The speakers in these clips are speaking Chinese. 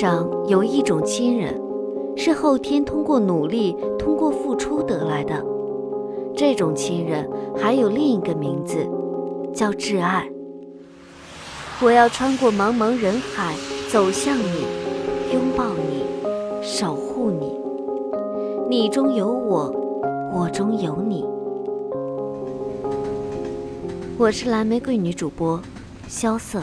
上有一种亲人，是后天通过努力、通过付出得来的。这种亲人还有另一个名字，叫挚爱。我要穿过茫茫人海，走向你，拥抱你，守护你。你中有我，我中有你。我是蓝玫瑰女主播，萧瑟。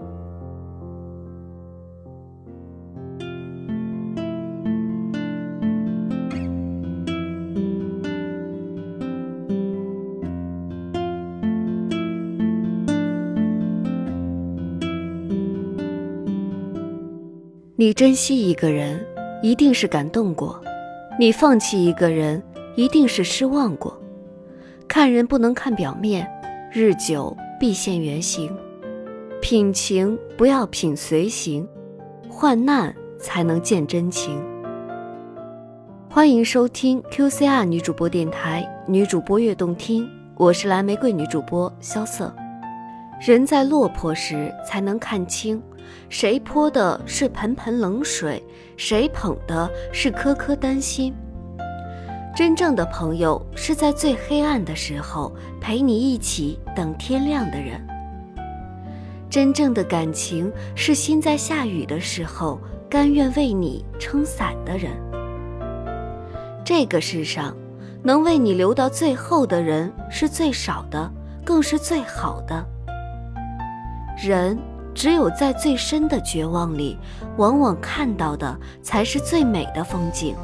你珍惜一个人，一定是感动过；你放弃一个人，一定是失望过。看人不能看表面，日久必现原形。品情不要品随行，患难才能见真情。欢迎收听 QCR 女主播电台，女主播悦动听，我是蓝玫瑰女主播萧瑟。人在落魄时才能看清。谁泼的是盆盆冷水，谁捧的是颗颗丹心。真正的朋友是在最黑暗的时候陪你一起等天亮的人。真正的感情是心在下雨的时候甘愿为你撑伞的人。这个世上，能为你留到最后的人是最少的，更是最好的。人。只有在最深的绝望里，往往看到的才是最美的风景。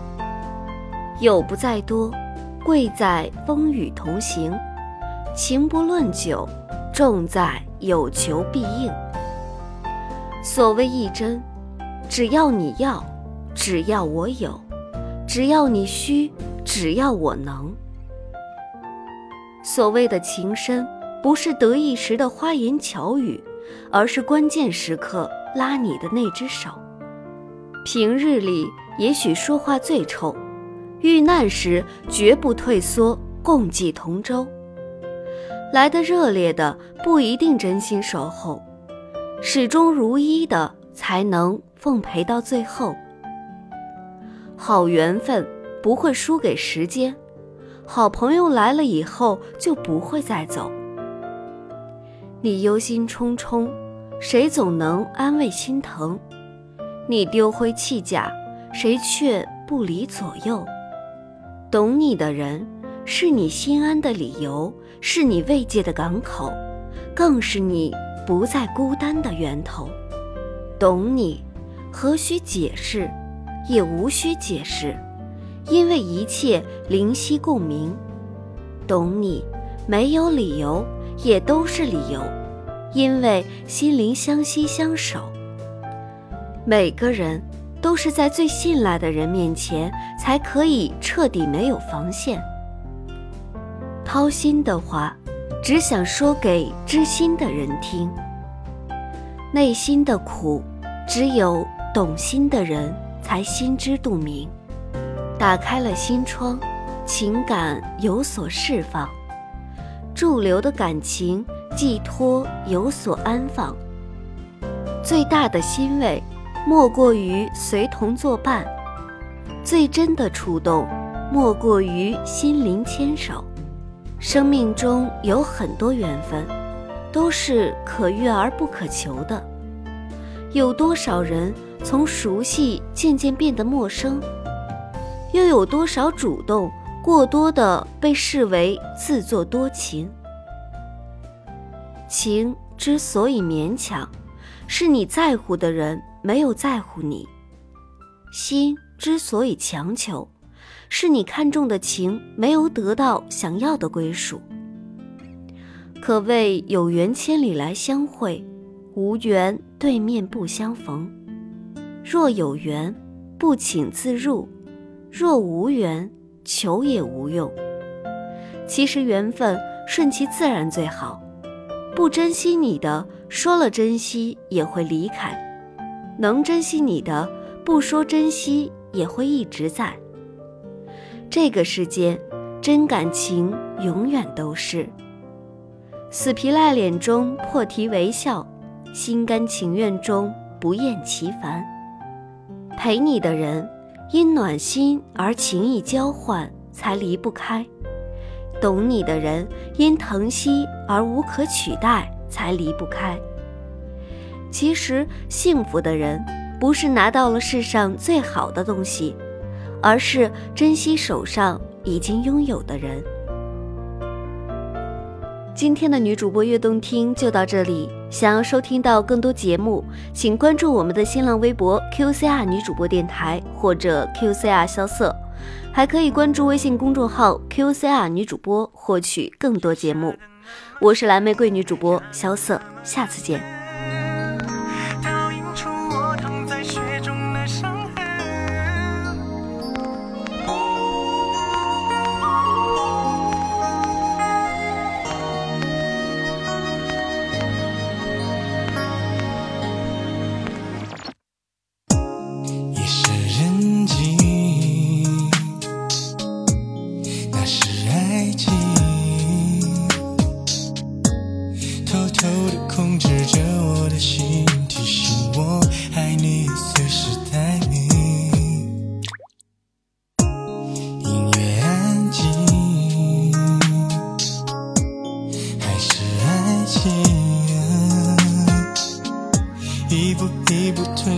友不在多，贵在风雨同行；情不论久，重在有求必应。所谓一真，只要你要，只要我有，只要你需，只要我能。所谓的情深，不是得意时的花言巧语。而是关键时刻拉你的那只手。平日里也许说话最臭，遇难时绝不退缩，共济同舟。来的热烈的不一定真心守候，始终如一的才能奉陪到最后。好缘分不会输给时间，好朋友来了以后就不会再走。你忧心忡忡，谁总能安慰心疼？你丢盔弃甲，谁却不离左右？懂你的人，是你心安的理由，是你慰藉的港口，更是你不再孤单的源头。懂你，何须解释，也无需解释，因为一切灵犀共鸣。懂你，没有理由。也都是理由，因为心灵相惜相守。每个人都是在最信赖的人面前，才可以彻底没有防线。掏心的话，只想说给知心的人听。内心的苦，只有懂心的人才心知肚明。打开了心窗，情感有所释放，驻留的感情寄托有所安放。最大的欣慰，莫过于随同作伴；最真的触动，莫过于心灵牵手。生命中有很多缘分，都是可遇而不可求的。有多少人从熟悉渐渐变得陌生？又有多少主动过多的被视为自作多情？情之所以勉强，是你在乎的人没有在乎你；心之所以强求，是你看重的情没有得到想要的归属。可谓有缘千里来相会，无缘对面不相逢。若有缘，不请自入。若无缘，求也无用。其实缘分顺其自然最好。不珍惜你的，说了珍惜也会离开；能珍惜你的，不说珍惜也会一直在。这个世间，真感情永远都是死皮赖脸中破涕为笑，心甘情愿中不厌其烦。陪你的人。因暖心而情意交换，才离不开；懂你的人因疼惜而无可取代，才离不开。其实，幸福的人不是拿到了世上最好的东西，而是珍惜手上已经拥有的人。今天的女主播悦动听就到这里。想要收听到更多节目，请关注我们的新浪微博 QCR 女主播电台或者 QCR 萧瑟，还可以关注微信公众号 QCR 女主播获取更多节目。我是蓝玫瑰女主播萧瑟，下次见。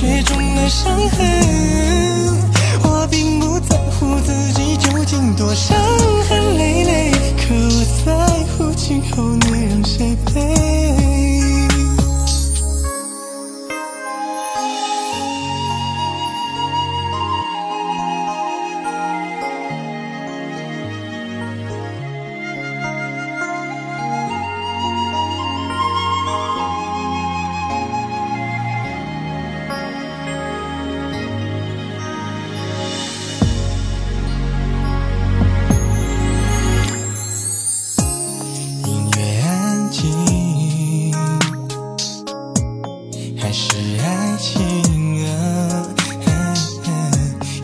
雪中的伤痕，我并不在乎自己究竟多伤痕累累，可我在乎今后你。是爱情啊，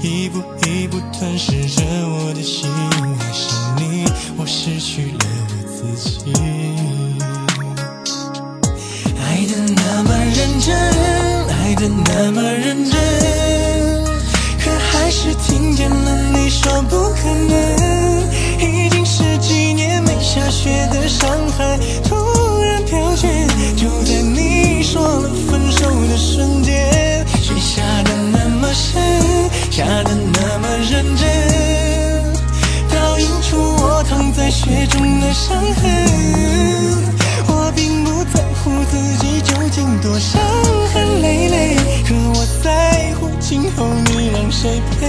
一步一步吞噬着我的心，爱上你，我失去了我自己。爱的那么认真，爱的那么认真，可还是听见了你说不可能。究竟多伤痕累累？可我在乎今后你让谁陪？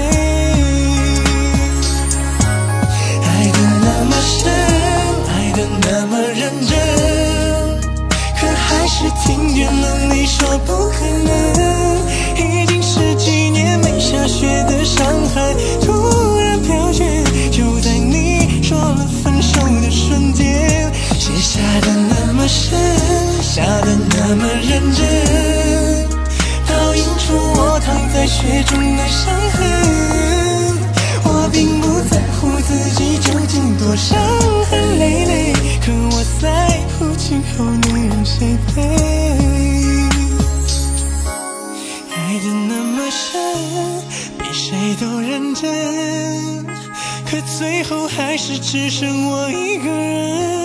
爱的那么深，爱的那么认真，可还是听见了你说不可能。已经十几年没下雪的上海。雪中的伤痕。我并不在乎自己究竟多伤痕累累，可我在乎今后你让谁陪？爱的那么深，比谁都认真，可最后还是只剩我一个人。